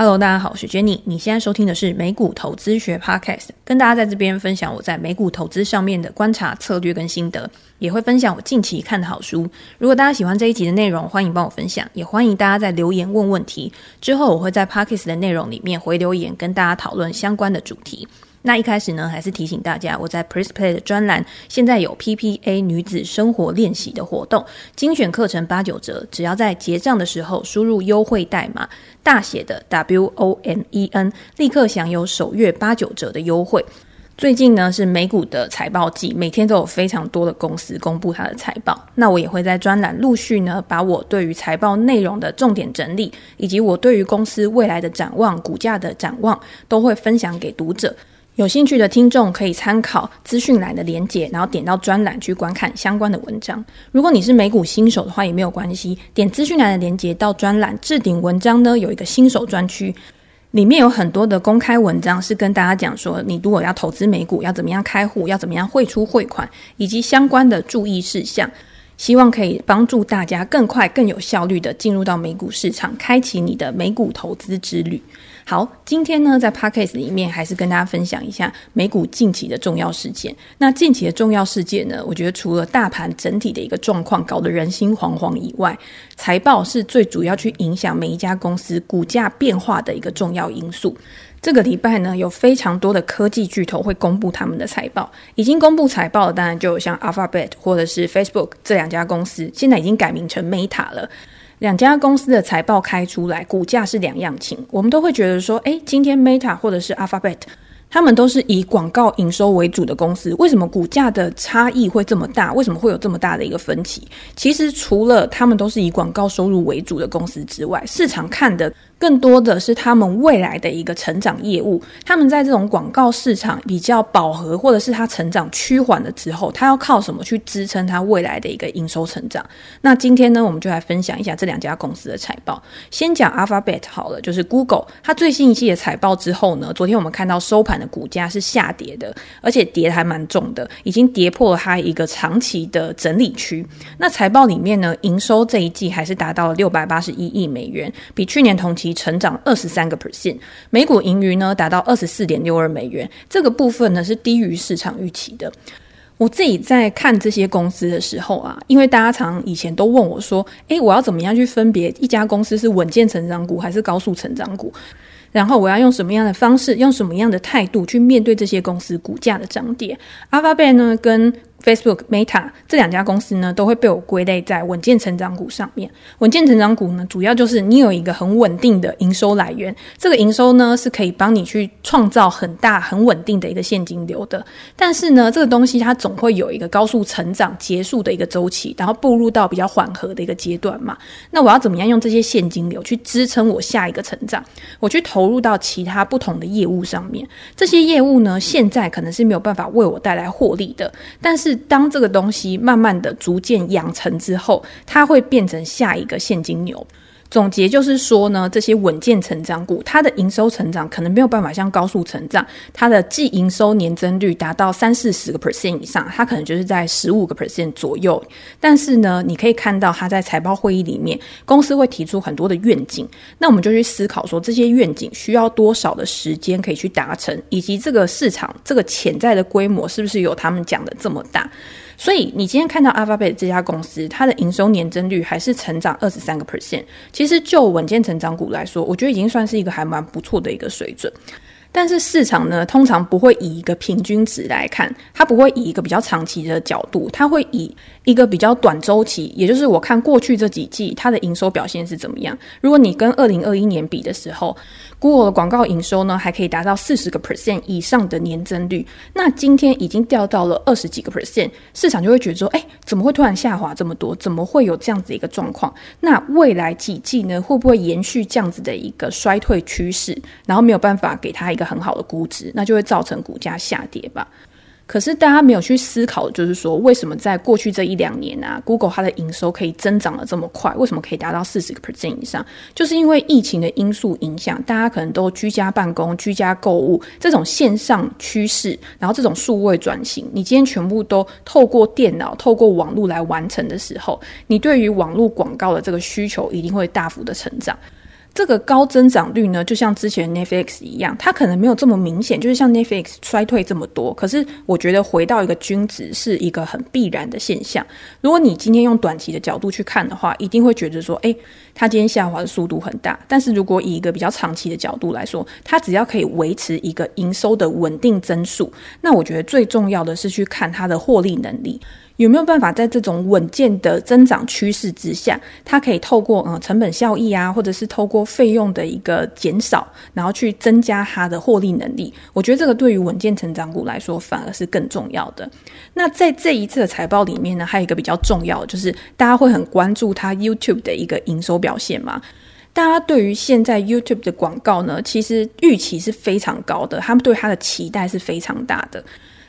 Hello，大家好，我是 Jenny。你现在收听的是美股投资学 Podcast，跟大家在这边分享我在美股投资上面的观察策略跟心得，也会分享我近期看的好书。如果大家喜欢这一集的内容，欢迎帮我分享，也欢迎大家在留言问问题。之后我会在 Podcast 的内容里面回留言，跟大家讨论相关的主题。那一开始呢，还是提醒大家，我在 PressPlay 的专栏现在有 PPA 女子生活练习的活动，精选课程八九折，只要在结账的时候输入优惠代码大写的 W O M E N，立刻享有首月八九折的优惠。最近呢是美股的财报季，每天都有非常多的公司公布它的财报，那我也会在专栏陆续呢把我对于财报内容的重点整理，以及我对于公司未来的展望、股价的展望，都会分享给读者。有兴趣的听众可以参考资讯栏的连结，然后点到专栏去观看相关的文章。如果你是美股新手的话，也没有关系，点资讯栏的连结到专栏置顶文章呢，有一个新手专区，里面有很多的公开文章，是跟大家讲说，你如果要投资美股，要怎么样开户，要怎么样汇出汇款，以及相关的注意事项。希望可以帮助大家更快、更有效率的进入到美股市场，开启你的美股投资之旅。好，今天呢，在 Podcast 里面还是跟大家分享一下美股近期的重要事件。那近期的重要事件呢，我觉得除了大盘整体的一个状况搞得人心惶惶以外，财报是最主要去影响每一家公司股价变化的一个重要因素。这个礼拜呢，有非常多的科技巨头会公布他们的财报。已经公布财报的，当然就有像 Alphabet 或者是 Facebook 这两家公司，现在已经改名成 Meta 了。两家公司的财报开出来，股价是两样情。我们都会觉得说，诶，今天 Meta 或者是 Alphabet，他们都是以广告营收为主的公司，为什么股价的差异会这么大？为什么会有这么大的一个分歧？其实除了他们都是以广告收入为主的公司之外，市场看的。更多的是他们未来的一个成长业务，他们在这种广告市场比较饱和，或者是它成长趋缓了之后，它要靠什么去支撑它未来的一个营收成长？那今天呢，我们就来分享一下这两家公司的财报。先讲 Alphabet 好了，就是 Google，它最新一季的财报之后呢，昨天我们看到收盘的股价是下跌的，而且跌还蛮重的，已经跌破了它一个长期的整理区。那财报里面呢，营收这一季还是达到了六百八十一亿美元，比去年同期。成长二十三个 percent，每股盈余呢达到二十四点六二美元，这个部分呢是低于市场预期的。我自己在看这些公司的时候啊，因为大家常以前都问我说，诶，我要怎么样去分别一家公司是稳健成长股还是高速成长股？然后我要用什么样的方式，用什么样的态度去面对这些公司股价的涨跌？Alphabet 呢跟 Facebook、Meta 这两家公司呢，都会被我归类在稳健成长股上面。稳健成长股呢，主要就是你有一个很稳定的营收来源，这个营收呢是可以帮你去创造很大、很稳定的一个现金流的。但是呢，这个东西它总会有一个高速成长结束的一个周期，然后步入到比较缓和的一个阶段嘛。那我要怎么样用这些现金流去支撑我下一个成长？我去投入到其他不同的业务上面。这些业务呢，现在可能是没有办法为我带来获利的，但是。是当这个东西慢慢的逐渐养成之后，它会变成下一个现金流。总结就是说呢，这些稳健成长股，它的营收成长可能没有办法像高速成长，它的季营收年增率达到三四十个 percent 以上，它可能就是在十五个 percent 左右。但是呢，你可以看到它在财报会议里面，公司会提出很多的愿景，那我们就去思考说，这些愿景需要多少的时间可以去达成，以及这个市场这个潜在的规模是不是有他们讲的这么大。所以你今天看到 Alphabet 这家公司，它的营收年增率还是成长二十三个 percent。其实就稳健成长股来说，我觉得已经算是一个还蛮不错的一个水准。但是市场呢，通常不会以一个平均值来看，它不会以一个比较长期的角度，它会以一个比较短周期，也就是我看过去这几季它的营收表现是怎么样。如果你跟二零二一年比的时候，Google 的广告营收呢，还可以达到四十个 percent 以上的年增率。那今天已经掉到了二十几个 percent，市场就会觉得说，哎，怎么会突然下滑这么多？怎么会有这样子一个状况？那未来几季呢，会不会延续这样子的一个衰退趋势？然后没有办法给它一个很好的估值，那就会造成股价下跌吧。可是大家没有去思考，就是说，为什么在过去这一两年啊，Google 它的营收可以增长得这么快？为什么可以达到四十个 percent 以上？就是因为疫情的因素影响，大家可能都居家办公、居家购物这种线上趋势，然后这种数位转型，你今天全部都透过电脑、透过网络来完成的时候，你对于网络广告的这个需求一定会大幅的成长。这个高增长率呢，就像之前 Netflix 一样，它可能没有这么明显，就是像 Netflix 衰退这么多。可是我觉得回到一个均值是一个很必然的现象。如果你今天用短期的角度去看的话，一定会觉得说，诶，它今天下滑的速度很大。但是如果以一个比较长期的角度来说，它只要可以维持一个营收的稳定增速，那我觉得最重要的是去看它的获利能力。有没有办法在这种稳健的增长趋势之下，它可以透过呃成本效益啊，或者是透过费用的一个减少，然后去增加它的获利能力？我觉得这个对于稳健成长股来说反而是更重要的。那在这一次的财报里面呢，还有一个比较重要的，就是大家会很关注它 YouTube 的一个营收表现嘛。大家对于现在 YouTube 的广告呢，其实预期是非常高的，他们对它的期待是非常大的。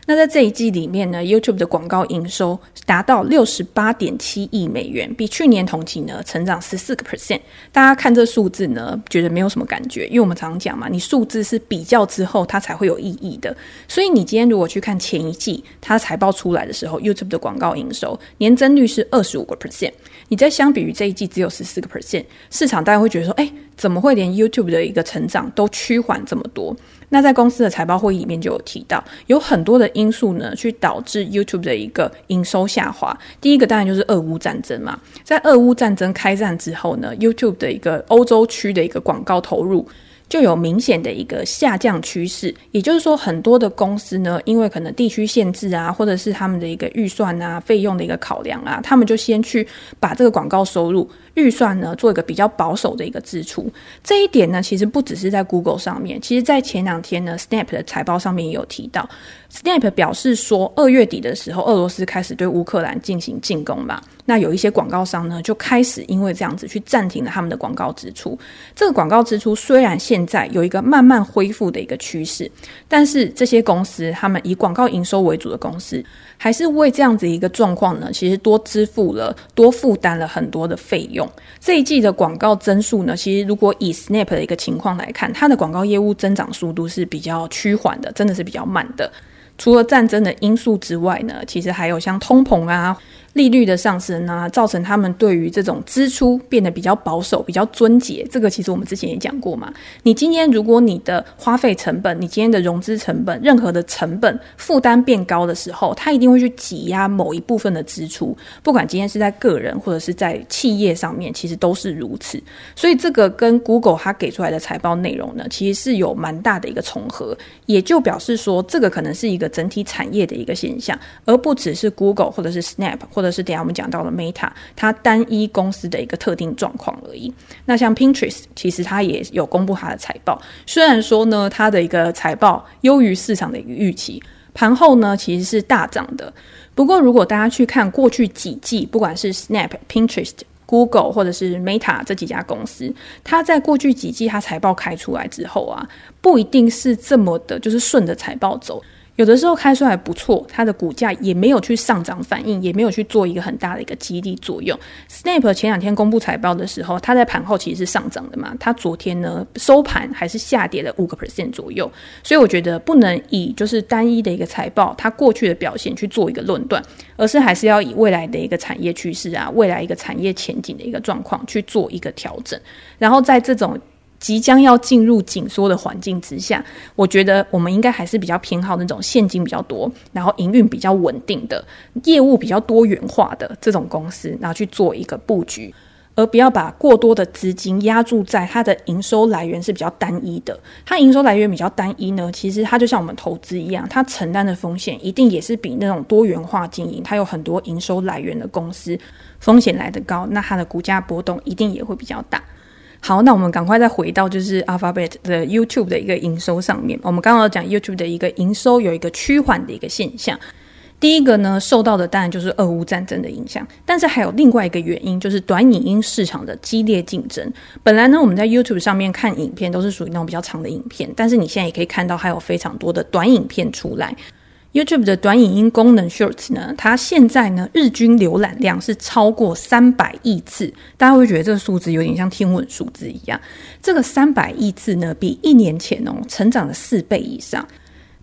那在这一季里面呢，YouTube 的广告营收达到六十八点七亿美元，比去年同期呢成长十四个 percent。大家看这数字呢，觉得没有什么感觉，因为我们常常讲嘛，你数字是比较之后它才会有意义的。所以你今天如果去看前一季它财报出来的时候，YouTube 的广告营收年增率是二十五个 percent，你再相比于这一季只有十四个 percent，市场大家会觉得说，哎，怎么会连 YouTube 的一个成长都趋缓这么多？那在公司的财报会议里面就有提到，有很多的因素呢，去导致 YouTube 的一个营收下滑。第一个当然就是俄乌战争嘛，在俄乌战争开战之后呢，YouTube 的一个欧洲区的一个广告投入就有明显的一个下降趋势。也就是说，很多的公司呢，因为可能地区限制啊，或者是他们的一个预算啊、费用的一个考量啊，他们就先去把这个广告收入。预算呢，做一个比较保守的一个支出，这一点呢，其实不只是在 Google 上面，其实在前两天呢，Snap 的财报上面也有提到，Snap 表示说，二月底的时候，俄罗斯开始对乌克兰进行进攻嘛，那有一些广告商呢，就开始因为这样子去暂停了他们的广告支出。这个广告支出虽然现在有一个慢慢恢复的一个趋势，但是这些公司，他们以广告营收为主的公司，还是为这样子一个状况呢，其实多支付了、多负担了很多的费用。这一季的广告增速呢，其实如果以 Snap 的一个情况来看，它的广告业务增长速度是比较趋缓的，真的是比较慢的。除了战争的因素之外呢，其实还有像通膨啊。利率的上升呢、造成他们对于这种支出变得比较保守、比较尊节。这个其实我们之前也讲过嘛。你今天如果你的花费成本、你今天的融资成本、任何的成本负担变高的时候，他一定会去挤压某一部分的支出。不管今天是在个人或者是在企业上面，其实都是如此。所以这个跟 Google 它给出来的财报内容呢，其实是有蛮大的一个重合，也就表示说，这个可能是一个整体产业的一个现象，而不只是 Google 或者是 Snap。或者是等下我们讲到了 Meta，它单一公司的一个特定状况而已。那像 Pinterest，其实它也有公布它的财报，虽然说呢，它的一个财报优于市场的一个预期，盘后呢其实是大涨的。不过如果大家去看过去几季，不管是 Snap、Pinterest、Google 或者是 Meta 这几家公司，它在过去几季它财报开出来之后啊，不一定是这么的，就是顺着财报走。有的时候开出来不错，它的股价也没有去上涨反应，也没有去做一个很大的一个激励作用。Snap 前两天公布财报的时候，它在盘后其实是上涨的嘛，它昨天呢收盘还是下跌了五个 percent 左右。所以我觉得不能以就是单一的一个财报，它过去的表现去做一个论断，而是还是要以未来的一个产业趋势啊，未来一个产业前景的一个状况去做一个调整，然后在这种。即将要进入紧缩的环境之下，我觉得我们应该还是比较偏好那种现金比较多，然后营运比较稳定的业务比较多元化的这种公司，然后去做一个布局，而不要把过多的资金压注在它的营收来源是比较单一的。它营收来源比较单一呢，其实它就像我们投资一样，它承担的风险一定也是比那种多元化经营，它有很多营收来源的公司风险来得高，那它的股价波动一定也会比较大。好，那我们赶快再回到就是 Alphabet 的 YouTube 的一个营收上面。我们刚刚讲 YouTube 的一个营收有一个趋缓的一个现象。第一个呢，受到的当然就是俄乌战争的影响，但是还有另外一个原因，就是短影音市场的激烈竞争。本来呢，我们在 YouTube 上面看影片都是属于那种比较长的影片，但是你现在也可以看到还有非常多的短影片出来。YouTube 的短影音功能 Shorts 呢，它现在呢日均浏览量是超过三百亿次，大家会觉得这个数字有点像天文数字一样。这个三百亿次呢，比一年前哦成长了四倍以上。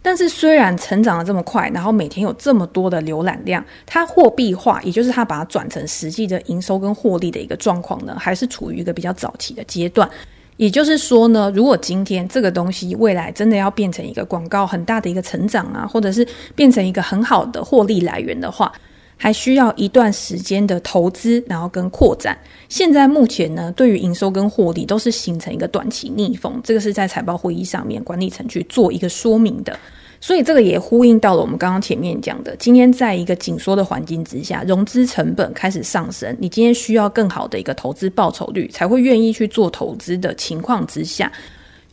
但是虽然成长了这么快，然后每天有这么多的浏览量，它货币化，也就是它把它转成实际的营收跟获利的一个状况呢，还是处于一个比较早期的阶段。也就是说呢，如果今天这个东西未来真的要变成一个广告很大的一个成长啊，或者是变成一个很好的获利来源的话，还需要一段时间的投资，然后跟扩展。现在目前呢，对于营收跟获利都是形成一个短期逆风，这个是在财报会议上面管理层去做一个说明的。所以这个也呼应到了我们刚刚前面讲的，今天在一个紧缩的环境之下，融资成本开始上升，你今天需要更好的一个投资报酬率，才会愿意去做投资的情况之下。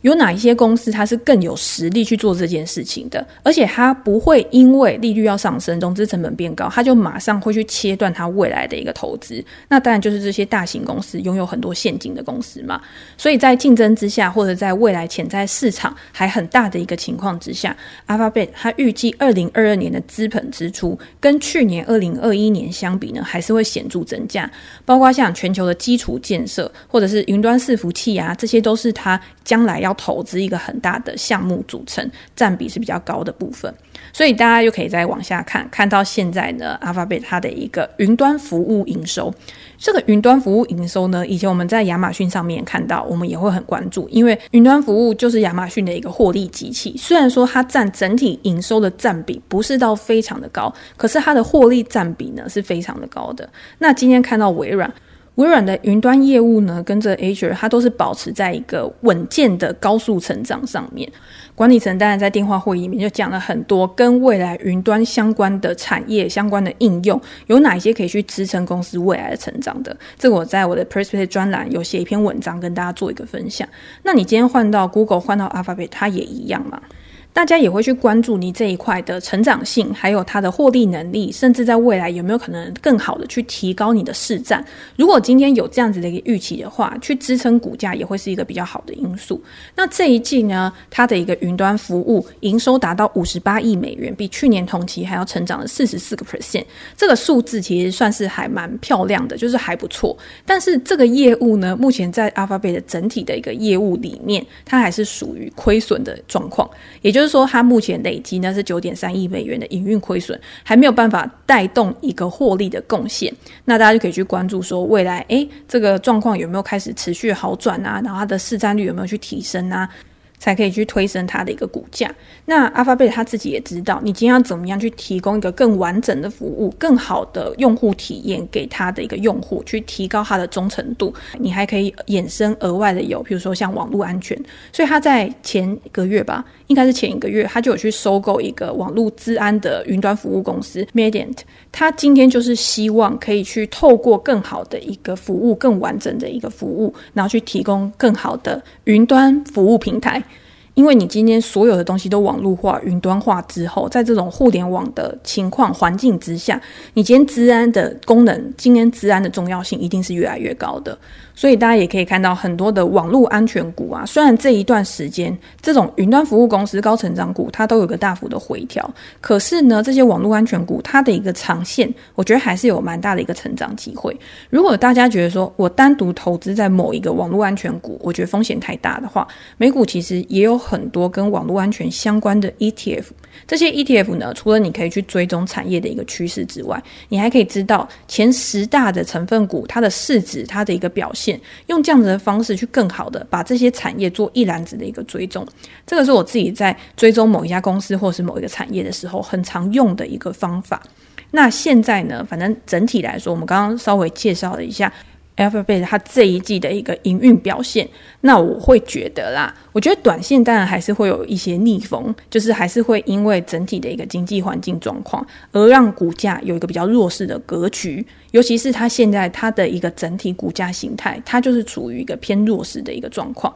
有哪一些公司它是更有实力去做这件事情的，而且它不会因为利率要上升、融资成本变高，它就马上会去切断它未来的一个投资。那当然就是这些大型公司拥有很多现金的公司嘛。所以在竞争之下，或者在未来潜在市场还很大的一个情况之下，Alphabet 它预计二零二二年的资本支出跟去年二零二一年相比呢，还是会显著增加。包括像全球的基础建设，或者是云端伺服器啊，这些都是它将来要投资一个很大的项目组成，占比是比较高的部分，所以大家就可以再往下看，看到现在呢，Alphabet 它的一个云端服务营收，这个云端服务营收呢，以前我们在亚马逊上面看到，我们也会很关注，因为云端服务就是亚马逊的一个获利机器，虽然说它占整体营收的占比不是到非常的高，可是它的获利占比呢是非常的高的。那今天看到微软。微软的云端业务呢，跟着 Azure，它都是保持在一个稳健的高速成长上面。管理层当然在电话会议里面就讲了很多跟未来云端相关的产业、相关的应用，有哪一些可以去支撑公司未来的成长的。这个我在我的 Perspective 专栏有写一篇文章跟大家做一个分享。那你今天换到 Google，换到 Alphabet，它也一样吗？大家也会去关注你这一块的成长性，还有它的获利能力，甚至在未来有没有可能更好的去提高你的市占。如果今天有这样子的一个预期的话，去支撑股价也会是一个比较好的因素。那这一季呢，它的一个云端服务营收达到五十八亿美元，比去年同期还要成长了四十四个 percent。这个数字其实算是还蛮漂亮的，就是还不错。但是这个业务呢，目前在 Alphabet 的整体的一个业务里面，它还是属于亏损的状况，也就是。就是说，它目前累积呢是九点三亿美元的营运亏损，还没有办法带动一个获利的贡献。那大家就可以去关注说，未来诶，这个状况有没有开始持续好转啊？然后它的市占率有没有去提升啊？才可以去推升它的一个股价。那 Alphabet 他自己也知道，你今天要怎么样去提供一个更完整的服务、更好的用户体验给他的一个用户，去提高他的忠诚度。你还可以衍生额外的有，比如说像网络安全。所以他在前一个月吧，应该是前一个月，他就有去收购一个网络治安的云端服务公司 Mediant。他今天就是希望可以去透过更好的一个服务、更完整的一个服务，然后去提供更好的云端服务平台。因为你今天所有的东西都网络化、云端化之后，在这种互联网的情况环境之下，你今天资安的功能，今天资安的重要性一定是越来越高的。所以大家也可以看到很多的网络安全股啊，虽然这一段时间这种云端服务公司高成长股它都有个大幅的回调，可是呢，这些网络安全股它的一个长线，我觉得还是有蛮大的一个成长机会。如果大家觉得说我单独投资在某一个网络安全股，我觉得风险太大的话，美股其实也有很多跟网络安全相关的 ETF。这些 ETF 呢，除了你可以去追踪产业的一个趋势之外，你还可以知道前十大的成分股它的市值、它的一个表现，用这样子的方式去更好的把这些产业做一篮子的一个追踪。这个是我自己在追踪某一家公司或是某一个产业的时候很常用的一个方法。那现在呢，反正整体来说，我们刚刚稍微介绍了一下。Alphabet 它这一季的一个营运表现，那我会觉得啦，我觉得短线当然还是会有一些逆风，就是还是会因为整体的一个经济环境状况，而让股价有一个比较弱势的格局，尤其是它现在它的一个整体股价形态，它就是处于一个偏弱势的一个状况。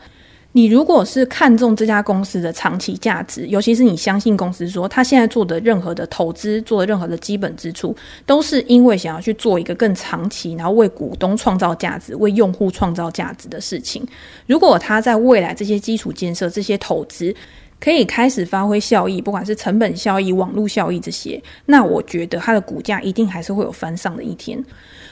你如果是看中这家公司的长期价值，尤其是你相信公司说他现在做的任何的投资，做的任何的基本支出，都是因为想要去做一个更长期，然后为股东创造价值、为用户创造价值的事情。如果他在未来这些基础建设、这些投资，可以开始发挥效益，不管是成本效益、网络效益这些，那我觉得它的股价一定还是会有翻上的一天。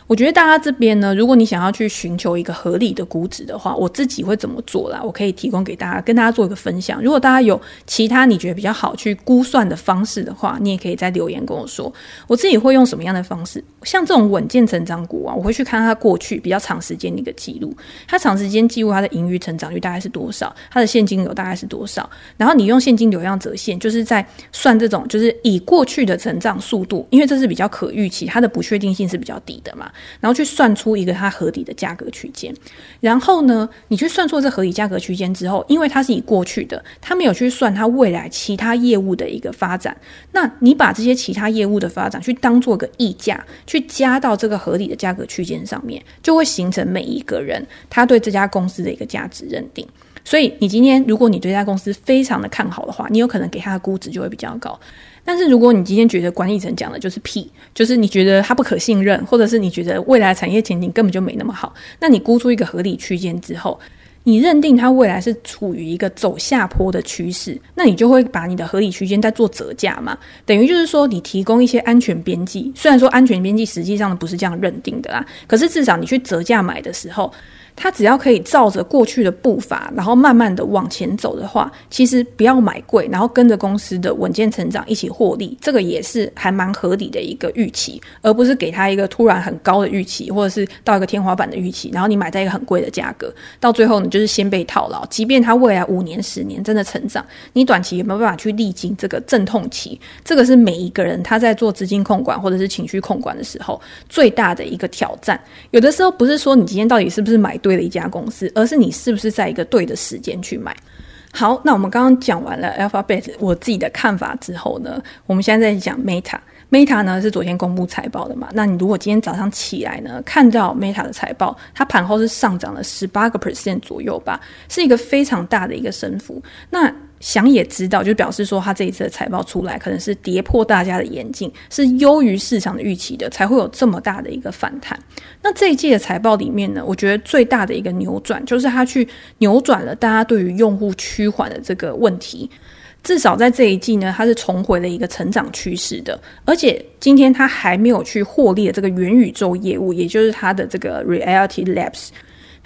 我觉得大家这边呢，如果你想要去寻求一个合理的估值的话，我自己会怎么做啦？我可以提供给大家，跟大家做一个分享。如果大家有其他你觉得比较好去估算的方式的话，你也可以在留言跟我说。我自己会用什么样的方式？像这种稳健成长股啊，我会去看它过去比较长时间的一个记录，它长时间记录它的盈余成长率大概是多少，它的现金流大概是多少。然后你用现金流量折现，就是在算这种，就是以过去的成长速度，因为这是比较可预期，它的不确定性是比较低的嘛。然后去算出一个它合理的价格区间，然后呢，你去算出这合理价格区间之后，因为它是以过去的，它没有去算它未来其他业务的一个发展。那你把这些其他业务的发展去当做个溢价，去加到这个合理的价格区间上面，就会形成每一个人他对这家公司的一个价值认定。所以，你今天如果你对这家公司非常的看好的话，你有可能给它的估值就会比较高。但是如果你今天觉得管理层讲的就是屁，就是你觉得他不可信任，或者是你觉得未来产业前景根本就没那么好，那你估出一个合理区间之后，你认定它未来是处于一个走下坡的趋势，那你就会把你的合理区间再做折价嘛，等于就是说你提供一些安全边际。虽然说安全边际实际上不是这样认定的啦，可是至少你去折价买的时候。他只要可以照着过去的步伐，然后慢慢的往前走的话，其实不要买贵，然后跟着公司的稳健成长一起获利，这个也是还蛮合理的一个预期，而不是给他一个突然很高的预期，或者是到一个天花板的预期，然后你买在一个很贵的价格，到最后你就是先被套牢。即便他未来五年、十年真的成长，你短期有没有办法去历经这个阵痛期？这个是每一个人他在做资金控管或者是情绪控管的时候最大的一个挑战。有的时候不是说你今天到底是不是买对的一家公司，而是你是不是在一个对的时间去买。好，那我们刚刚讲完了 Alphabet 我自己的看法之后呢，我们现在在讲 Meta。Meta 呢是昨天公布财报的嘛？那你如果今天早上起来呢，看到 Meta 的财报，它盘后是上涨了十八个 percent 左右吧，是一个非常大的一个升幅。那想也知道，就表示说，他这一次的财报出来，可能是跌破大家的眼镜，是优于市场的预期的，才会有这么大的一个反弹。那这一季的财报里面呢，我觉得最大的一个扭转，就是他去扭转了大家对于用户趋缓的这个问题。至少在这一季呢，它是重回了一个成长趋势的，而且今天它还没有去获利的这个元宇宙业务，也就是它的这个 Reality Labs。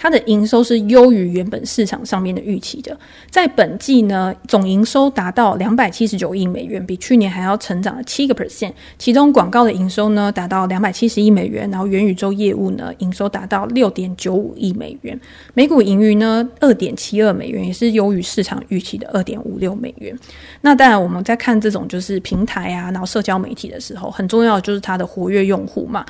它的营收是优于原本市场上面的预期的，在本季呢，总营收达到两百七十九亿美元，比去年还要成长了七个 percent。其中广告的营收呢达到两百七十亿美元，然后元宇宙业务呢营收达到六点九五亿美元，每股盈余呢二点七二美元，也是优于市场预期的二点五六美元。那当然我们在看这种就是平台啊，然后社交媒体的时候，很重要的就是它的活跃用户嘛。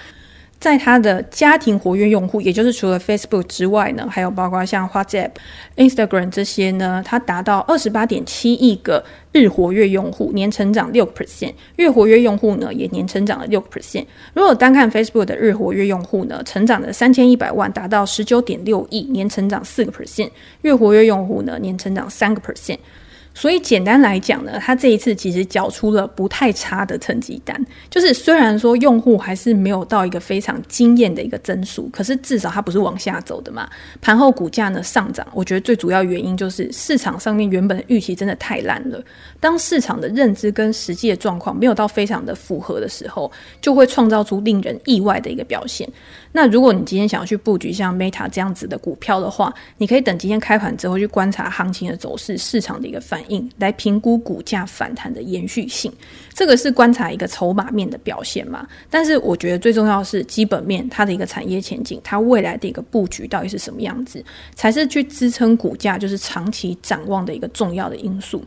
在它的家庭活跃用户，也就是除了 Facebook 之外呢，还有包括像 WhatsApp、Instagram 这些呢，它达到二十八点七亿个日活跃用户，年成长六个 percent；月活跃用户呢，也年成长了六个 percent。如果单看 Facebook 的日活跃用户呢，成长了三千一百万，达到十九点六亿，年成长四个 percent；月活跃用户呢，年成长三个 percent。所以简单来讲呢，他这一次其实缴出了不太差的成绩单。就是虽然说用户还是没有到一个非常惊艳的一个增速，可是至少它不是往下走的嘛。盘后股价呢上涨，我觉得最主要原因就是市场上面原本的预期真的太烂了。当市场的认知跟实际的状况没有到非常的符合的时候，就会创造出令人意外的一个表现。那如果你今天想要去布局像 Meta 这样子的股票的话，你可以等今天开盘之后去观察行情的走势、市场的一个反应，来评估股价反弹的延续性。这个是观察一个筹码面的表现嘛。但是我觉得最重要的是基本面，它的一个产业前景，它未来的一个布局到底是什么样子，才是去支撑股价就是长期展望的一个重要的因素。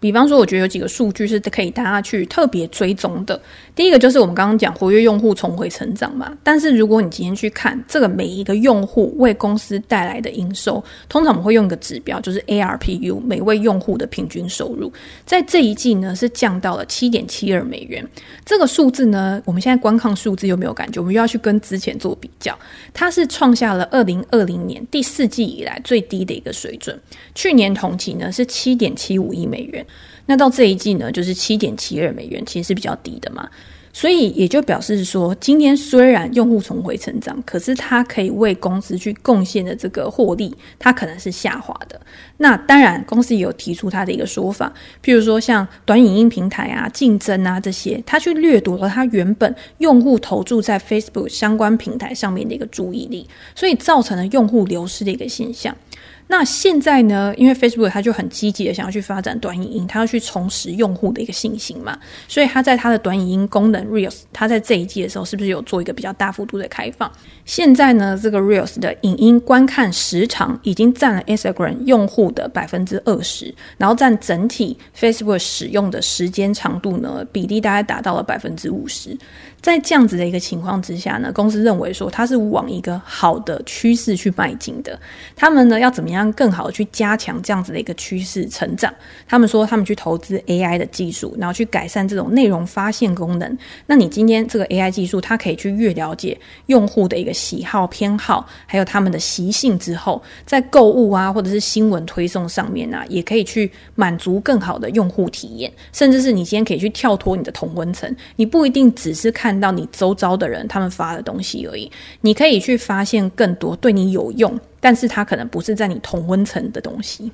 比方说，我觉得有几个数据是可以大家去特别追踪的。第一个就是我们刚刚讲活跃用户重回成长嘛。但是如果你今天去看这个每一个用户为公司带来的营收，通常我们会用一个指标，就是 ARPU 每位用户的平均收入，在这一季呢是降到了七点七二美元。这个数字呢，我们现在观看数字有没有感觉，我们又要去跟之前做比较，它是创下了二零二零年第四季以来最低的一个水准。去年同期呢是七点七五亿美元。那到这一季呢，就是七点七二美元，其实是比较低的嘛。所以也就表示说，今天虽然用户重回成长，可是它可以为公司去贡献的这个获利，它可能是下滑的。那当然，公司也有提出它的一个说法，譬如说像短影音平台啊、竞争啊这些，它去掠夺了它原本用户投注在 Facebook 相关平台上面的一个注意力，所以造成了用户流失的一个现象。那现在呢？因为 Facebook 它就很积极的想要去发展短影音，它要去重拾用户的一个信心嘛，所以它在它的短影音功能 Reels，它在这一季的时候是不是有做一个比较大幅度的开放？现在呢，这个 Reels 的影音观看时长已经占了 Instagram 用户的百分之二十，然后占整体 Facebook 使用的时间长度呢，比例大概达到了百分之五十。在这样子的一个情况之下呢，公司认为说它是往一个好的趋势去迈进的。他们呢要怎么样让更好的去加强这样子的一个趋势成长？他们说他们去投资 AI 的技术，然后去改善这种内容发现功能。那你今天这个 AI 技术，它可以去越了解用户的一个喜好偏好，还有他们的习性之后，在购物啊或者是新闻推送上面啊，也可以去满足更好的用户体验。甚至是你今天可以去跳脱你的同温层，你不一定只是。看到你周遭的人他们发的东西而已，你可以去发现更多对你有用，但是它可能不是在你同温层的东西。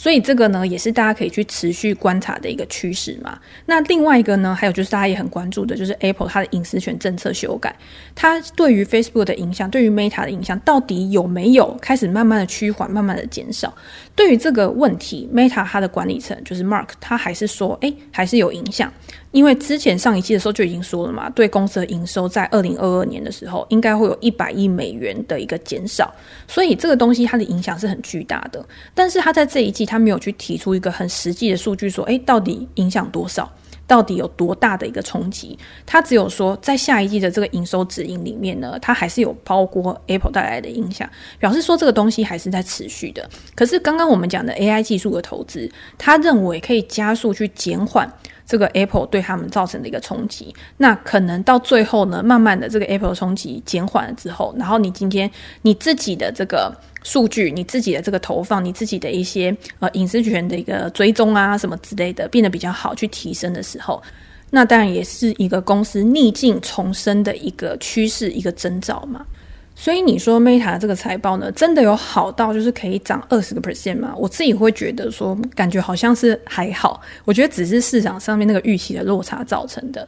所以这个呢，也是大家可以去持续观察的一个趋势嘛。那另外一个呢，还有就是大家也很关注的，就是 Apple 它的隐私权政策修改，它对于 Facebook 的影响，对于 Meta 的影响，到底有没有开始慢慢的趋缓，慢慢的减少？对于这个问题，Meta 它的管理层就是 Mark，他还是说，哎，还是有影响。因为之前上一季的时候就已经说了嘛，对公司的营收在二零二二年的时候应该会有一百亿美元的一个减少，所以这个东西它的影响是很巨大的。但是他在这一季他没有去提出一个很实际的数据，说诶，到底影响多少，到底有多大的一个冲击？他只有说在下一季的这个营收指引里面呢，它还是有包括 Apple 带来的影响，表示说这个东西还是在持续的。可是刚刚我们讲的 AI 技术的投资，他认为可以加速去减缓。这个 Apple 对他们造成的一个冲击，那可能到最后呢，慢慢的这个 Apple 冲击减缓了之后，然后你今天你自己的这个数据，你自己的这个投放，你自己的一些呃隐私权的一个追踪啊什么之类的变得比较好，去提升的时候，那当然也是一个公司逆境重生的一个趋势，一个征兆嘛。所以你说 Meta 这个财报呢，真的有好到就是可以涨二十个 percent 吗？我自己会觉得说，感觉好像是还好。我觉得只是市场上面那个预期的落差造成的。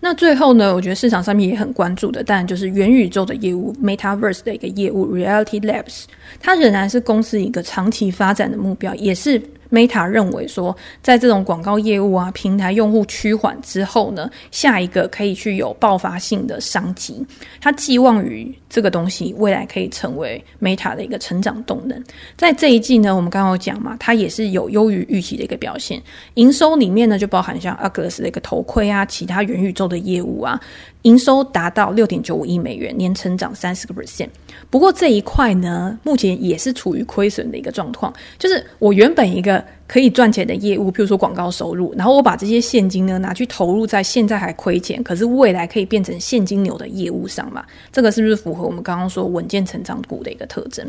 那最后呢，我觉得市场上面也很关注的，当然就是元宇宙的业务，Metaverse 的一个业务，Reality Labs，它仍然是公司一个长期发展的目标，也是。Meta 认为说，在这种广告业务啊，平台用户趋缓之后呢，下一个可以去有爆发性的商机。他寄望于这个东西未来可以成为 Meta 的一个成长动能。在这一季呢，我们刚刚有讲嘛，它也是有优于预期的一个表现。营收里面呢，就包含像 Oculus 的一个头盔啊，其他元宇宙的业务啊。营收达到六点九五亿美元，年成长三十个 percent。不过这一块呢，目前也是处于亏损的一个状况。就是我原本一个可以赚钱的业务，譬如说广告收入，然后我把这些现金呢拿去投入在现在还亏钱，可是未来可以变成现金流的业务上嘛？这个是不是符合我们刚刚说稳健成长股的一个特征？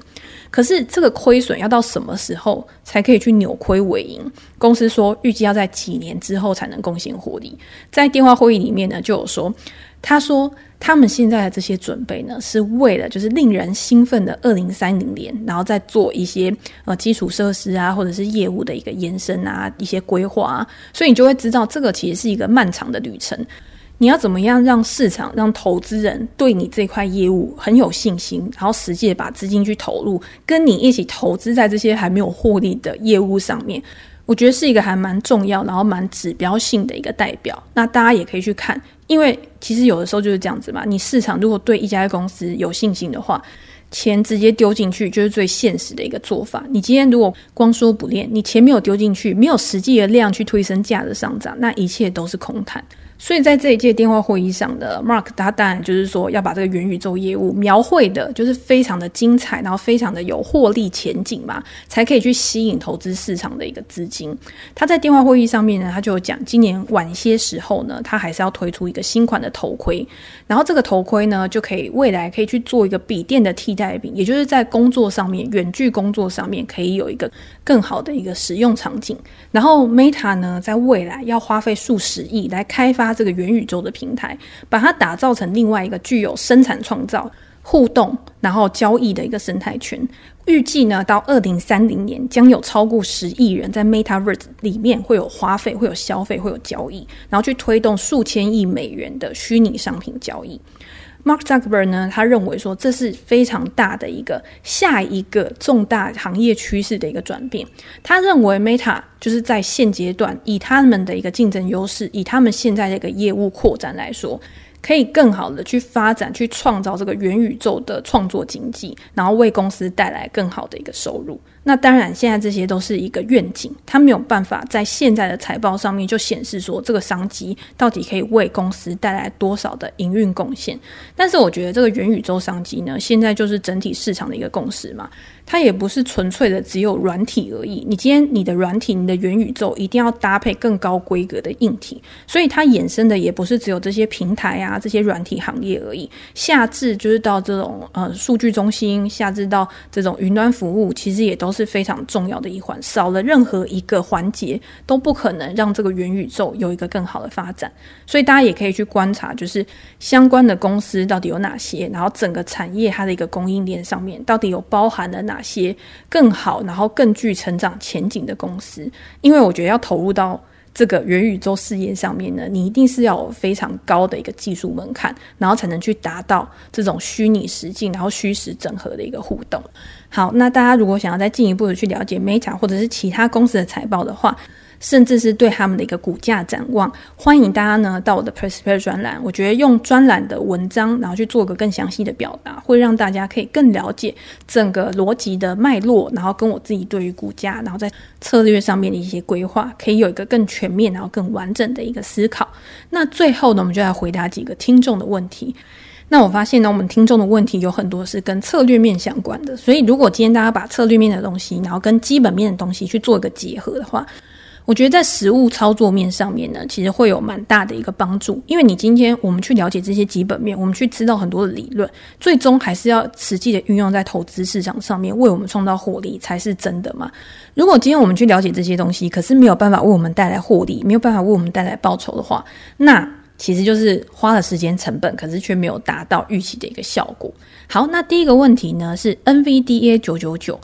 可是这个亏损要到什么时候才可以去扭亏为盈？公司说预计要在几年之后才能贡献获利。在电话会议里面呢，就有说。他说，他们现在的这些准备呢，是为了就是令人兴奋的二零三零年，然后再做一些呃基础设施啊，或者是业务的一个延伸啊，一些规划啊，所以你就会知道，这个其实是一个漫长的旅程。你要怎么样让市场、让投资人对你这块业务很有信心，然后实际把资金去投入，跟你一起投资在这些还没有获利的业务上面。我觉得是一个还蛮重要，然后蛮指标性的一个代表。那大家也可以去看，因为其实有的时候就是这样子嘛。你市场如果对一家公司有信心的话，钱直接丢进去就是最现实的一个做法。你今天如果光说不练，你钱没有丢进去，没有实际的量去推升价值上涨，那一切都是空谈。所以在这一届电话会议上的 Mark，他当然就是说要把这个元宇宙业务描绘的，就是非常的精彩，然后非常的有获利前景嘛，才可以去吸引投资市场的一个资金。他在电话会议上面呢，他就有讲，今年晚些时候呢，他还是要推出一个新款的头盔，然后这个头盔呢，就可以未来可以去做一个笔电的替代品，也就是在工作上面，远距工作上面可以有一个更好的一个使用场景。然后 Meta 呢，在未来要花费数十亿来开发。它这个元宇宙的平台，把它打造成另外一个具有生产创造、互动，然后交易的一个生态圈。预计呢，到二零三零年，将有超过十亿人在 Metaverse 里面会有花费、会有消费、会有交易，然后去推动数千亿美元的虚拟商品交易。Mark Zuckerberg 呢，他认为说，这是非常大的一个下一个重大行业趋势的一个转变。他认为 Meta 就是在现阶段以他们的一个竞争优势，以他们现在的一个业务扩展来说。可以更好的去发展、去创造这个元宇宙的创作经济，然后为公司带来更好的一个收入。那当然，现在这些都是一个愿景，它没有办法在现在的财报上面就显示说这个商机到底可以为公司带来多少的营运贡献。但是，我觉得这个元宇宙商机呢，现在就是整体市场的一个共识嘛。它也不是纯粹的只有软体而已。你今天你的软体、你的元宇宙一定要搭配更高规格的硬体，所以它衍生的也不是只有这些平台啊、这些软体行业而已。下至就是到这种呃数据中心，下至到这种云端服务，其实也都是非常重要的一环。少了任何一个环节，都不可能让这个元宇宙有一个更好的发展。所以大家也可以去观察，就是相关的公司到底有哪些，然后整个产业它的一个供应链上面到底有包含了哪。些更好，然后更具成长前景的公司？因为我觉得要投入到这个元宇宙事业上面呢，你一定是要有非常高的一个技术门槛，然后才能去达到这种虚拟实境，然后虚实整合的一个互动。好，那大家如果想要再进一步的去了解 Meta 或者是其他公司的财报的话，甚至是对他们的一个股价展望，欢迎大家呢到我的 Pressplay 专栏。我觉得用专栏的文章，然后去做个更详细的表达，会让大家可以更了解整个逻辑的脉络，然后跟我自己对于股价，然后在策略上面的一些规划，可以有一个更全面，然后更完整的一个思考。那最后呢，我们就来回答几个听众的问题。那我发现呢，我们听众的问题有很多是跟策略面相关的，所以如果今天大家把策略面的东西，然后跟基本面的东西去做一个结合的话，我觉得在实物操作面上面呢，其实会有蛮大的一个帮助。因为你今天我们去了解这些基本面，我们去知道很多的理论，最终还是要实际的运用在投资市场上面，为我们创造获利才是真的嘛。如果今天我们去了解这些东西，可是没有办法为我们带来获利，没有办法为我们带来报酬的话，那其实就是花了时间成本，可是却没有达到预期的一个效果。好，那第一个问题呢是 NVDA 九九九。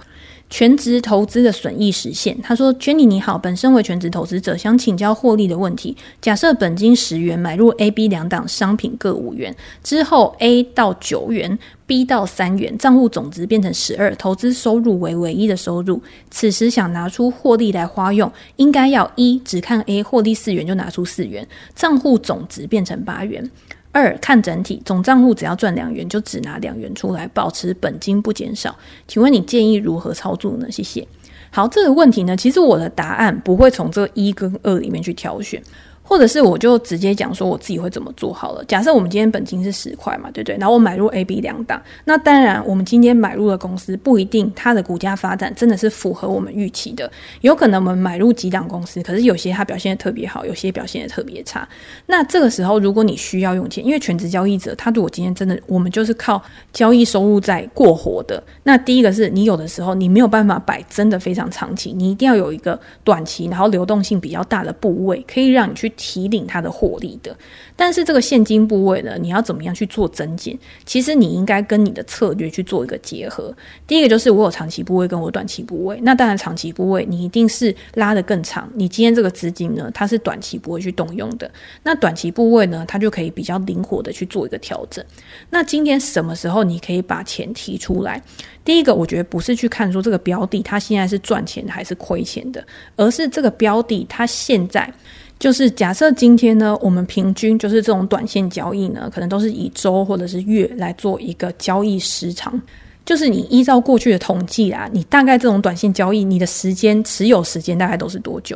全职投资的损益实现。他说：“Jenny 你好，本身为全职投资者，想请教获利的问题。假设本金十元买入 A、B 两档商品各五元，之后 A 到九元，B 到三元，账户总值变成十二，投资收入为唯一的收入。此时想拿出获利来花用，应该要一只看 A 获利四元就拿出四元，账户总值变成八元。”二看整体总账户只要赚两元，就只拿两元出来，保持本金不减少。请问你建议如何操作呢？谢谢。好，这个问题呢，其实我的答案不会从这一跟二里面去挑选。或者是我就直接讲说我自己会怎么做好了。假设我们今天本金是十块嘛，对不对？然后我买入 A、B 两档，那当然我们今天买入的公司不一定它的股价发展真的是符合我们预期的，有可能我们买入几档公司，可是有些它表现得特别好，有些表现得特别差。那这个时候如果你需要用钱，因为全职交易者他如果今天真的我们就是靠交易收入在过活的，那第一个是你有的时候你没有办法摆真的非常长期，你一定要有一个短期然后流动性比较大的部位，可以让你去。提领它的获利的，但是这个现金部位呢，你要怎么样去做增减？其实你应该跟你的策略去做一个结合。第一个就是我有长期部位跟我短期部位，那当然长期部位你一定是拉得更长。你今天这个资金呢，它是短期不会去动用的，那短期部位呢，它就可以比较灵活的去做一个调整。那今天什么时候你可以把钱提出来？第一个，我觉得不是去看说这个标的它现在是赚钱还是亏钱的，而是这个标的它现在。就是假设今天呢，我们平均就是这种短线交易呢，可能都是以周或者是月来做一个交易时长。就是你依照过去的统计啊，你大概这种短线交易，你的时间持有时间大概都是多久？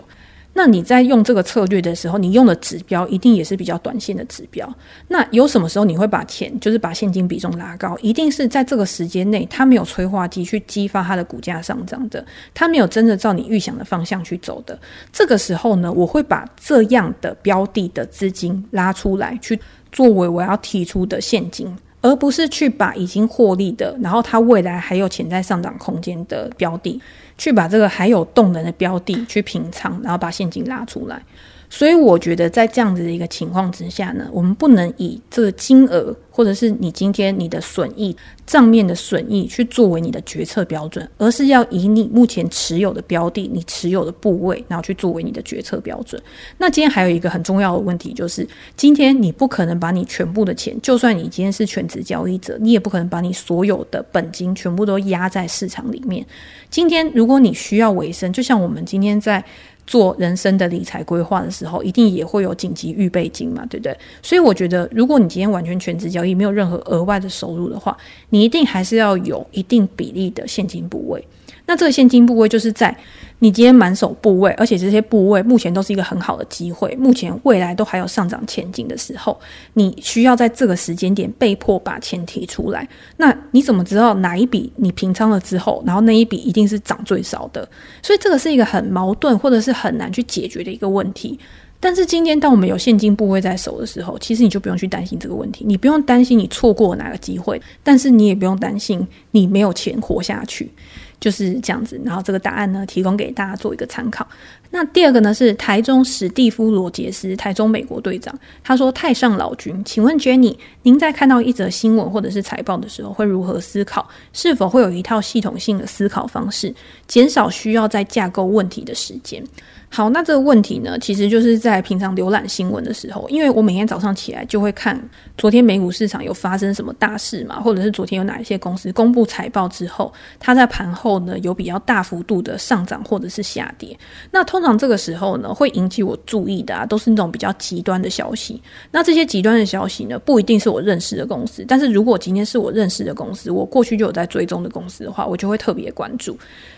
那你在用这个策略的时候，你用的指标一定也是比较短线的指标。那有什么时候你会把钱，就是把现金比重拉高？一定是在这个时间内，它没有催化剂去激发它的股价上涨的，它没有真的照你预想的方向去走的。这个时候呢，我会把这样的标的的资金拉出来，去作为我要提出的现金。而不是去把已经获利的，然后它未来还有潜在上涨空间的标的，去把这个还有动能的标的去平仓，然后把现金拉出来。所以我觉得在这样子的一个情况之下呢，我们不能以这个金额或者是你今天你的损益账面的损益去作为你的决策标准，而是要以你目前持有的标的、你持有的部位，然后去作为你的决策标准。那今天还有一个很重要的问题，就是今天你不可能把你全部的钱，就算你今天是全职交易者，你也不可能把你所有的本金全部都压在市场里面。今天如果你需要维生，就像我们今天在。做人生的理财规划的时候，一定也会有紧急预备金嘛，对不对？所以我觉得，如果你今天完全全职交易，没有任何额外的收入的话，你一定还是要有一定比例的现金部位。那这个现金部位就是在你今天满手部位，而且这些部位目前都是一个很好的机会，目前未来都还有上涨前景的时候，你需要在这个时间点被迫把钱提出来。那你怎么知道哪一笔你平仓了之后，然后那一笔一定是涨最少的？所以这个是一个很矛盾，或者是很难去解决的一个问题。但是今天当我们有现金部位在手的时候，其实你就不用去担心这个问题，你不用担心你错过哪个机会，但是你也不用担心你没有钱活下去。就是这样子，然后这个答案呢，提供给大家做一个参考。那第二个呢，是台中史蒂夫罗杰斯，台中美国队长，他说：“太上老君，请问 Jenny，您在看到一则新闻或者是财报的时候，会如何思考？是否会有一套系统性的思考方式，减少需要再架构问题的时间？”好，那这个问题呢，其实就是在平常浏览新闻的时候，因为我每天早上起来就会看昨天美股市场有发生什么大事嘛，或者是昨天有哪一些公司公布财报之后，它在盘后呢有比较大幅度的上涨或者是下跌。那通常通常这个时候呢，会引起我注意的啊，都是那种比较极端的消息。那这些极端的消息呢，不一定是我认识的公司，但是如果今天是我认识的公司，我过去就有在追踪的公司的话，我就会特别关注。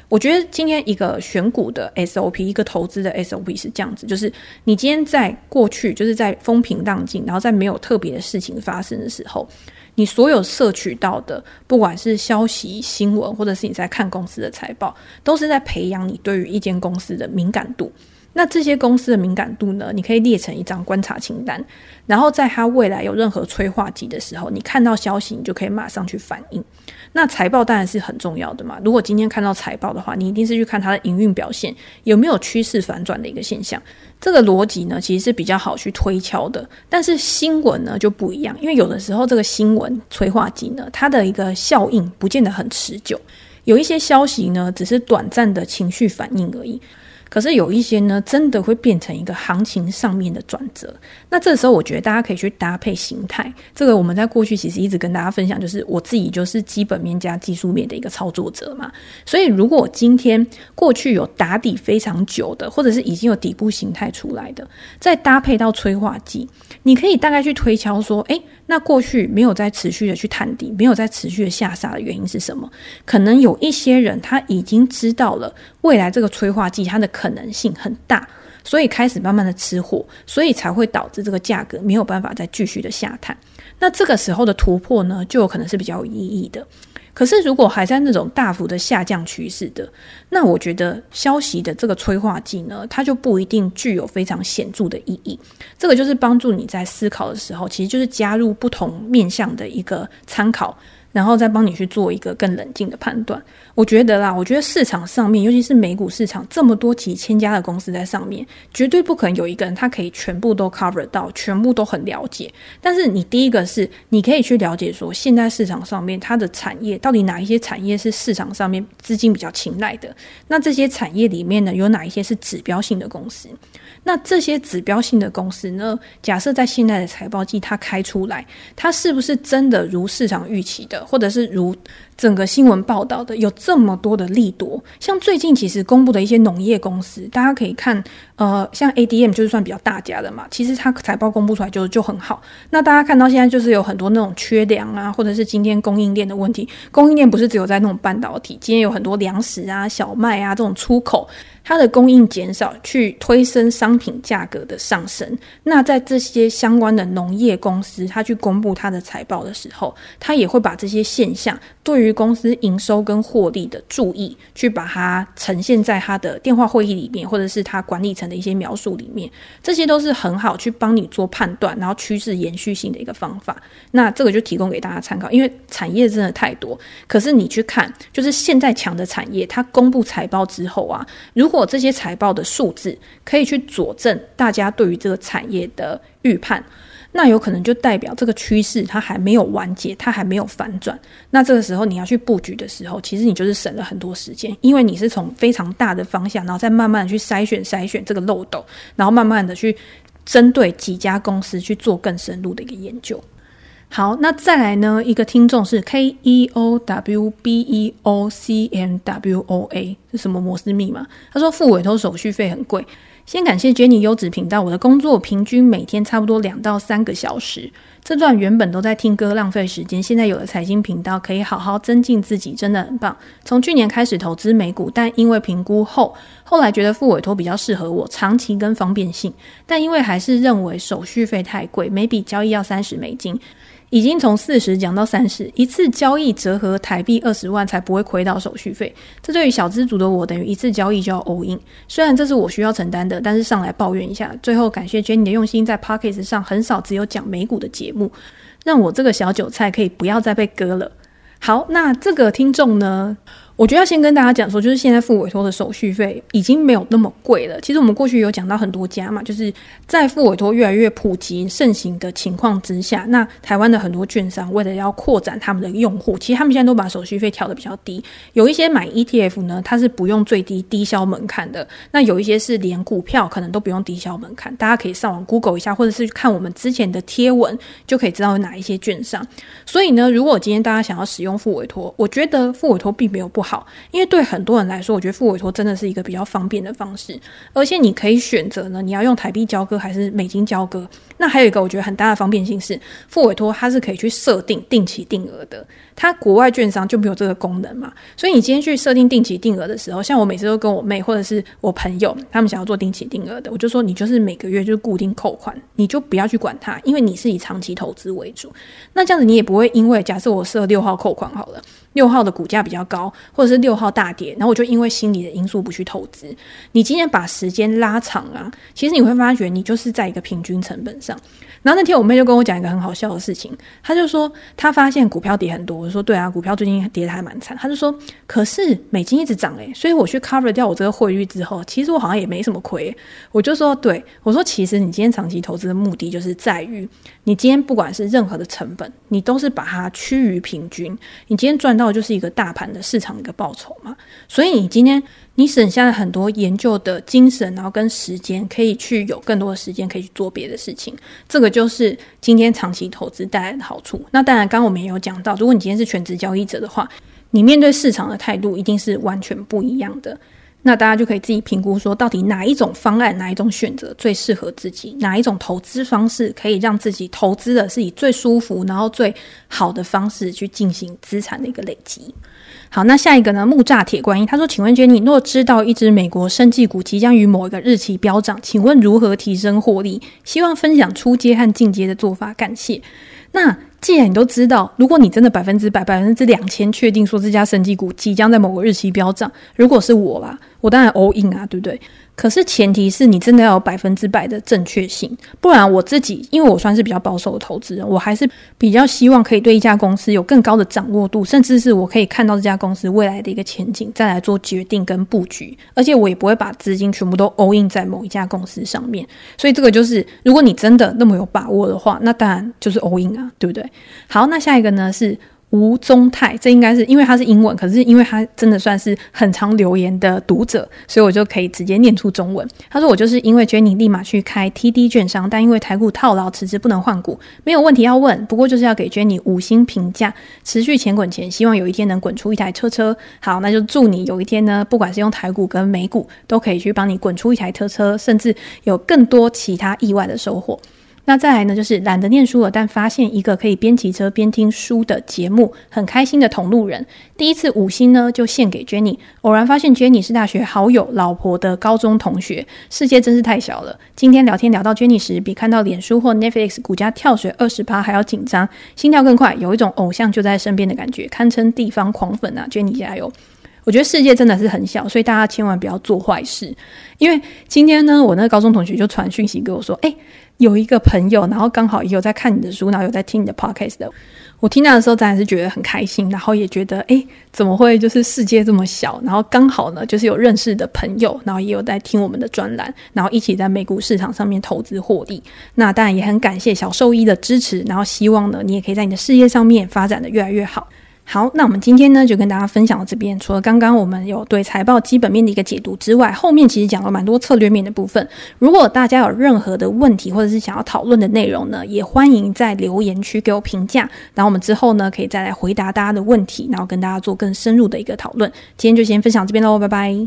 我觉得今天一个选股的 SOP，一个投资的 SOP 是这样子，就是你今天在过去，就是在风平浪静，然后在没有特别的事情发生的时候，你所有摄取到的，不管是消息、新闻，或者是你在看公司的财报，都是在培养你对于一间公司的敏感度。那这些公司的敏感度呢，你可以列成一张观察清单，然后在它未来有任何催化剂的时候，你看到消息，你就可以马上去反应。那财报当然是很重要的嘛。如果今天看到财报的话，你一定是去看它的营运表现有没有趋势反转的一个现象。这个逻辑呢，其实是比较好去推敲的。但是新闻呢就不一样，因为有的时候这个新闻催化剂呢，它的一个效应不见得很持久。有一些消息呢，只是短暂的情绪反应而已。可是有一些呢，真的会变成一个行情上面的转折。那这时候，我觉得大家可以去搭配形态。这个我们在过去其实一直跟大家分享，就是我自己就是基本面加技术面的一个操作者嘛。所以，如果今天过去有打底非常久的，或者是已经有底部形态出来的，再搭配到催化剂，你可以大概去推敲说，诶，那过去没有在持续的去探底，没有在持续的下杀的原因是什么？可能有一些人他已经知道了未来这个催化剂它的可能性很大，所以开始慢慢的吃货，所以才会导致这个价格没有办法再继续的下探。那这个时候的突破呢，就有可能是比较有意义的。可是如果还在那种大幅的下降趋势的，那我觉得消息的这个催化剂呢，它就不一定具有非常显著的意义。这个就是帮助你在思考的时候，其实就是加入不同面向的一个参考。然后再帮你去做一个更冷静的判断。我觉得啦，我觉得市场上面，尤其是美股市场，这么多几千家的公司在上面，绝对不可能有一个人他可以全部都 cover 到，全部都很了解。但是你第一个是，你可以去了解说，现在市场上面它的产业到底哪一些产业是市场上面资金比较青睐的？那这些产业里面呢，有哪一些是指标性的公司？那这些指标性的公司呢，假设在现在的财报季它开出来，它是不是真的如市场预期的？或者是如整个新闻报道的，有这么多的利多，像最近其实公布的一些农业公司，大家可以看，呃，像 ADM 就是算比较大家的嘛，其实它财报公布出来就就很好。那大家看到现在就是有很多那种缺粮啊，或者是今天供应链的问题，供应链不是只有在那种半导体，今天有很多粮食啊、小麦啊这种出口。它的供应减少，去推升商品价格的上升。那在这些相关的农业公司，它去公布它的财报的时候，它也会把这些现象对于公司营收跟获利的注意，去把它呈现在他的电话会议里面，或者是他管理层的一些描述里面，这些都是很好去帮你做判断，然后趋势延续性的一个方法。那这个就提供给大家参考，因为产业真的太多。可是你去看，就是现在强的产业，它公布财报之后啊，如果这些财报的数字可以去佐证大家对于这个产业的预判。那有可能就代表这个趋势它还没有完结，它还没有反转。那这个时候你要去布局的时候，其实你就是省了很多时间，因为你是从非常大的方向，然后再慢慢的去筛选筛选这个漏斗，然后慢慢的去针对几家公司去做更深入的一个研究。好，那再来呢，一个听众是 K E O W B E O C M W O A，是什么摩斯密码？他说付委托手续费很贵。先感谢 Jenny 优质频道，我的工作平均每天差不多两到三个小时。这段原本都在听歌浪费时间，现在有了财经频道，可以好好增进自己，真的很棒。从去年开始投资美股，但因为评估后，后来觉得付委托比较适合我，长期跟方便性，但因为还是认为手续费太贵，每笔交易要三十美金。已经从四十讲到三十，一次交易折合台币二十万才不会亏到手续费。这对于小资族的我，等于一次交易就要 all in。虽然这是我需要承担的，但是上来抱怨一下。最后感谢 Jenny 的用心，在 pocket 上很少只有讲美股的节目，让我这个小韭菜可以不要再被割了。好，那这个听众呢？我觉得要先跟大家讲说，就是现在付委托的手续费已经没有那么贵了。其实我们过去有讲到很多家嘛，就是在付委托越来越普及盛行的情况之下，那台湾的很多券商为了要扩展他们的用户，其实他们现在都把手续费调得比较低。有一些买 ETF 呢，它是不用最低低消门槛的；那有一些是连股票可能都不用低消门槛。大家可以上网 Google 一下，或者是看我们之前的贴文，就可以知道有哪一些券商。所以呢，如果今天大家想要使用付委托，我觉得付委托并没有不好。好，因为对很多人来说，我觉得付委托真的是一个比较方便的方式，而且你可以选择呢，你要用台币交割还是美金交割。那还有一个我觉得很大的方便性是，付委托它是可以去设定定期定额的，它国外券商就没有这个功能嘛。所以你今天去设定定期定额的时候，像我每次都跟我妹或者是我朋友，他们想要做定期定额的，我就说你就是每个月就是固定扣款，你就不要去管它，因为你是以长期投资为主。那这样子你也不会因为假设我设六号扣款好了。六号的股价比较高，或者是六号大跌，然后我就因为心理的因素不去投资。你今天把时间拉长啊，其实你会发觉你就是在一个平均成本上。然后那天我妹就跟我讲一个很好笑的事情，她就说她发现股票跌很多，我说对啊，股票最近跌得还蛮惨。她就说可是美金一直涨诶，所以我去 cover 掉我这个汇率之后，其实我好像也没什么亏。我就说对，我说其实你今天长期投资的目的就是在于你今天不管是任何的成本，你都是把它趋于平均。你今天赚到。就是一个大盘的市场一个报酬嘛，所以你今天你省下了很多研究的精神，然后跟时间，可以去有更多的时间可以去做别的事情。这个就是今天长期投资带来的好处。那当然，刚刚我们也有讲到，如果你今天是全职交易者的话，你面对市场的态度一定是完全不一样的。那大家就可以自己评估说，到底哪一种方案、哪一种选择最适合自己，哪一种投资方式可以让自己投资的是以最舒服，然后最好的方式去进行资产的一个累积。好，那下一个呢？木栅铁观音他说：“请问杰尼若知道一只美国生技股即将于某一个日期飙涨，请问如何提升获利？希望分享初阶和进阶的做法，感谢。”那既然你都知道，如果你真的百分之百、百分之两千确定说这家生技股即将在某个日期飙涨，如果是我啦，我当然 all in 啊，对不对？可是前提是你真的要有百分之百的正确性，不然我自己因为我算是比较保守的投资人，我还是比较希望可以对一家公司有更高的掌握度，甚至是我可以看到这家公司未来的一个前景，再来做决定跟布局。而且我也不会把资金全部都 all in 在某一家公司上面。所以这个就是，如果你真的那么有把握的话，那当然就是 all in 啊，对不对？好，那下一个呢是。吴宗泰，这应该是因为他是英文，可是因为他真的算是很常留言的读者，所以我就可以直接念出中文。他说：“我就是因为 Jenny 立马去开 TD 券商，但因为台股套牢，迟迟不能换股。没有问题要问，不过就是要给 Jenny 五星评价，持续钱滚钱，希望有一天能滚出一台车车。好，那就祝你有一天呢，不管是用台股跟美股，都可以去帮你滚出一台车车，甚至有更多其他意外的收获。”那再来呢，就是懒得念书了，但发现一个可以边骑车边听书的节目，很开心的同路人。第一次五星呢，就献给 Jenny。偶然发现 Jenny 是大学好友老婆的高中同学，世界真是太小了。今天聊天聊到 Jenny 时，比看到脸书或 Netflix 股价跳水二十趴还要紧张，心跳更快，有一种偶像就在身边的感觉，堪称地方狂粉啊！Jenny 加油！我觉得世界真的是很小，所以大家千万不要做坏事。因为今天呢，我那个高中同学就传讯息给我说：“哎，有一个朋友，然后刚好也有在看你的书，然后有在听你的 podcast 的。”我听到的时候，当然是觉得很开心，然后也觉得：“哎，怎么会就是世界这么小？”然后刚好呢，就是有认识的朋友，然后也有在听我们的专栏，然后一起在美股市场上面投资获利。那当然也很感谢小兽医的支持，然后希望呢，你也可以在你的事业上面发展得越来越好。好，那我们今天呢，就跟大家分享到这边。除了刚刚我们有对财报基本面的一个解读之外，后面其实讲了蛮多策略面的部分。如果大家有任何的问题或者是想要讨论的内容呢，也欢迎在留言区给我评价。然后我们之后呢，可以再来回答大家的问题，然后跟大家做更深入的一个讨论。今天就先分享这边喽，拜拜。